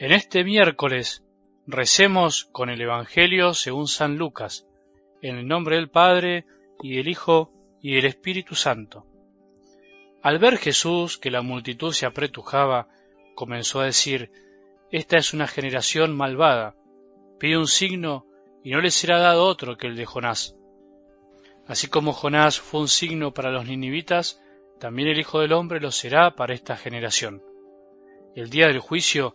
En este miércoles recemos con el Evangelio según San Lucas, en el nombre del Padre y del Hijo y del Espíritu Santo. Al ver Jesús que la multitud se apretujaba, comenzó a decir, Esta es una generación malvada, pide un signo y no le será dado otro que el de Jonás. Así como Jonás fue un signo para los ninivitas, también el Hijo del Hombre lo será para esta generación. El día del juicio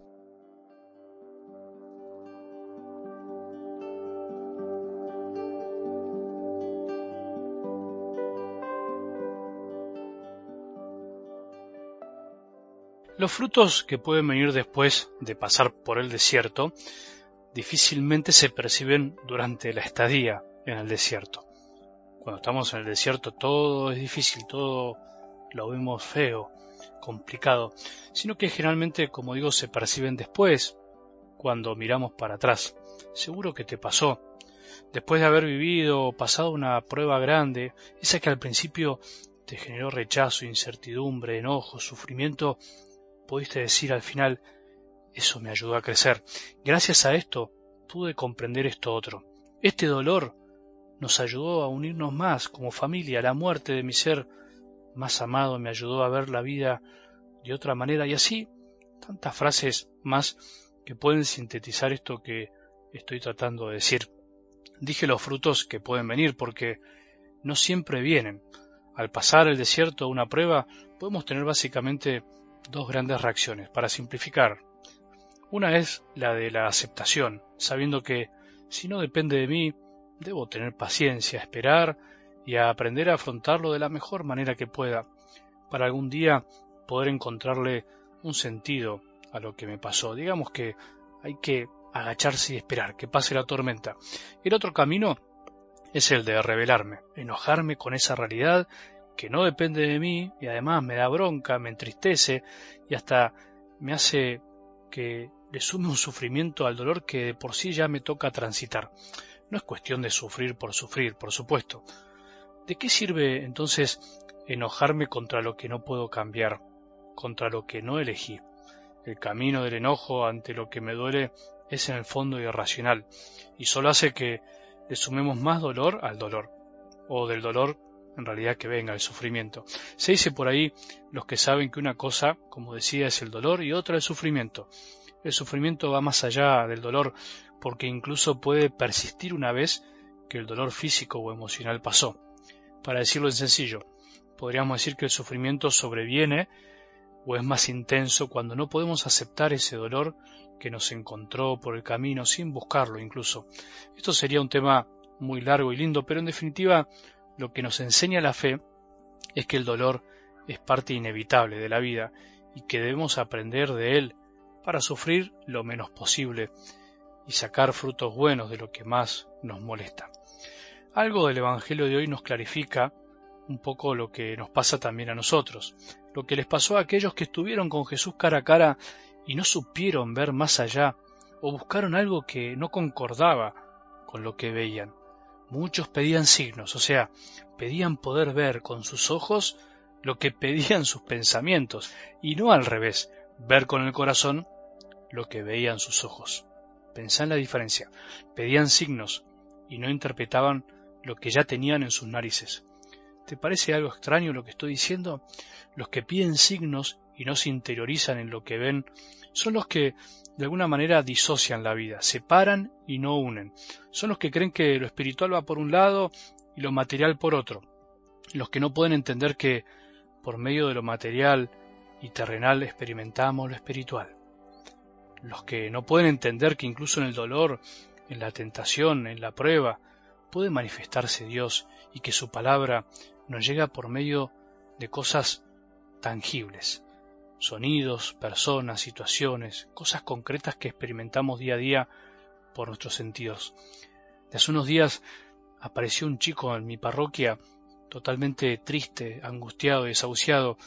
Los frutos que pueden venir después de pasar por el desierto difícilmente se perciben durante la estadía en el desierto. Cuando estamos en el desierto todo es difícil, todo lo vemos feo, complicado, sino que generalmente, como digo, se perciben después, cuando miramos para atrás. Seguro que te pasó. Después de haber vivido o pasado una prueba grande, esa que al principio te generó rechazo, incertidumbre, enojo, sufrimiento, pudiste decir al final, eso me ayudó a crecer. Gracias a esto pude comprender esto otro. Este dolor nos ayudó a unirnos más como familia. La muerte de mi ser más amado me ayudó a ver la vida de otra manera y así tantas frases más que pueden sintetizar esto que estoy tratando de decir. Dije los frutos que pueden venir porque no siempre vienen. Al pasar el desierto una prueba podemos tener básicamente dos grandes reacciones. Para simplificar, una es la de la aceptación, sabiendo que si no depende de mí, debo tener paciencia, esperar y aprender a afrontarlo de la mejor manera que pueda, para algún día poder encontrarle un sentido a lo que me pasó. Digamos que hay que agacharse y esperar que pase la tormenta. El otro camino es el de rebelarme, enojarme con esa realidad que no depende de mí y además me da bronca, me entristece y hasta me hace que le sume un sufrimiento al dolor que de por sí ya me toca transitar. No es cuestión de sufrir por sufrir, por supuesto. ¿De qué sirve entonces enojarme contra lo que no puedo cambiar, contra lo que no elegí? El camino del enojo ante lo que me duele es en el fondo irracional y solo hace que le sumemos más dolor al dolor, o del dolor en realidad que venga el sufrimiento. Se dice por ahí los que saben que una cosa, como decía, es el dolor y otra el sufrimiento. El sufrimiento va más allá del dolor porque incluso puede persistir una vez que el dolor físico o emocional pasó. Para decirlo en sencillo, podríamos decir que el sufrimiento sobreviene o es más intenso cuando no podemos aceptar ese dolor que nos encontró por el camino sin buscarlo incluso. Esto sería un tema muy largo y lindo, pero en definitiva lo que nos enseña la fe es que el dolor es parte inevitable de la vida y que debemos aprender de él para sufrir lo menos posible y sacar frutos buenos de lo que más nos molesta. Algo del Evangelio de hoy nos clarifica un poco lo que nos pasa también a nosotros, lo que les pasó a aquellos que estuvieron con Jesús cara a cara y no supieron ver más allá o buscaron algo que no concordaba con lo que veían. Muchos pedían signos, o sea, pedían poder ver con sus ojos lo que pedían sus pensamientos, y no al revés, ver con el corazón lo que veían sus ojos. Pensá en la diferencia. Pedían signos y no interpretaban lo que ya tenían en sus narices. ¿Te parece algo extraño lo que estoy diciendo? Los que piden signos y no se interiorizan en lo que ven son los que de alguna manera disocian la vida, separan y no unen. Son los que creen que lo espiritual va por un lado y lo material por otro. Los que no pueden entender que por medio de lo material y terrenal experimentamos lo espiritual. Los que no pueden entender que incluso en el dolor, en la tentación, en la prueba, puede manifestarse Dios y que su palabra nos llega por medio de cosas tangibles, sonidos, personas, situaciones, cosas concretas que experimentamos día a día por nuestros sentidos. Hace unos días apareció un chico en mi parroquia totalmente triste, angustiado y desahuciado,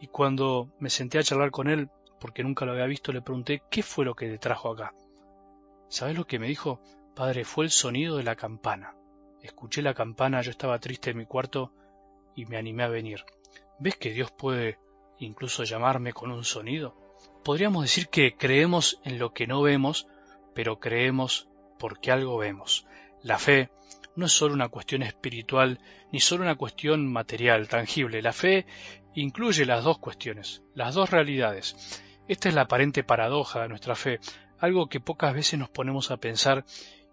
y cuando me senté a charlar con él, porque nunca lo había visto, le pregunté qué fue lo que te trajo acá. ¿Sabes lo que me dijo? Padre, fue el sonido de la campana. Escuché la campana, yo estaba triste en mi cuarto y me animé a venir. ¿Ves que Dios puede incluso llamarme con un sonido? Podríamos decir que creemos en lo que no vemos, pero creemos porque algo vemos. La fe no es solo una cuestión espiritual ni solo una cuestión material, tangible. La fe incluye las dos cuestiones, las dos realidades. Esta es la aparente paradoja de nuestra fe, algo que pocas veces nos ponemos a pensar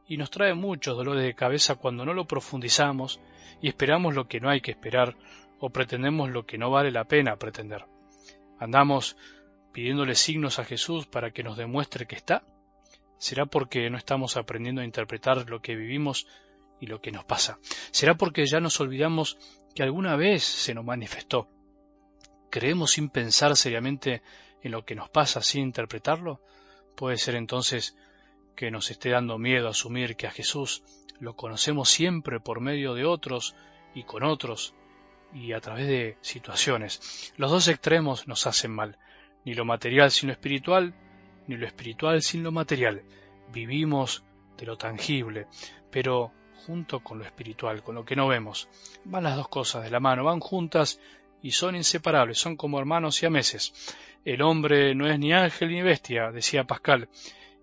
y nos trae muchos dolores de cabeza cuando no lo profundizamos y esperamos lo que no hay que esperar o pretendemos lo que no vale la pena pretender. Andamos pidiéndole signos a Jesús para que nos demuestre que está. ¿Será porque no estamos aprendiendo a interpretar lo que vivimos y lo que nos pasa? ¿Será porque ya nos olvidamos que alguna vez se nos manifestó? ¿Creemos sin pensar seriamente en lo que nos pasa, sin interpretarlo? Puede ser entonces que nos esté dando miedo asumir que a Jesús lo conocemos siempre por medio de otros y con otros y a través de situaciones. Los dos extremos nos hacen mal, ni lo material sin lo espiritual, ni lo espiritual sin lo material. Vivimos de lo tangible, pero junto con lo espiritual, con lo que no vemos. Van las dos cosas de la mano, van juntas y son inseparables, son como hermanos y meses. El hombre no es ni ángel ni bestia, decía Pascal,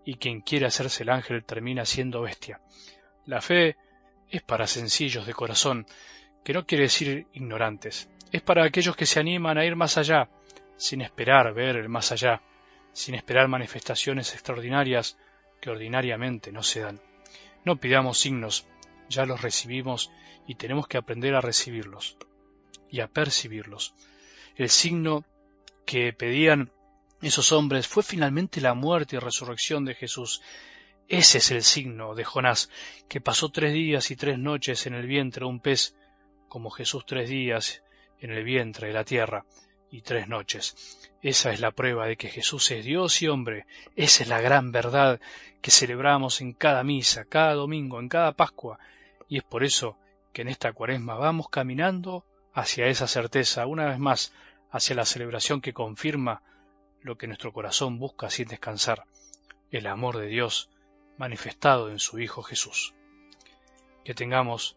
y quien quiere hacerse el ángel termina siendo bestia. La fe es para sencillos de corazón, que no quiere decir ignorantes, es para aquellos que se animan a ir más allá, sin esperar ver el más allá, sin esperar manifestaciones extraordinarias que ordinariamente no se dan. No pidamos signos, ya los recibimos y tenemos que aprender a recibirlos y a percibirlos. El signo que pedían esos hombres fue finalmente la muerte y resurrección de Jesús. Ese es el signo de Jonás, que pasó tres días y tres noches en el vientre de un pez, como Jesús tres días en el vientre de la tierra y tres noches. Esa es la prueba de que Jesús es Dios y hombre. Esa es la gran verdad que celebramos en cada misa, cada domingo, en cada Pascua. Y es por eso que en esta cuaresma vamos caminando hacia esa certeza, una vez más, hacia la celebración que confirma lo que nuestro corazón busca sin descansar, el amor de Dios manifestado en su Hijo Jesús. Que tengamos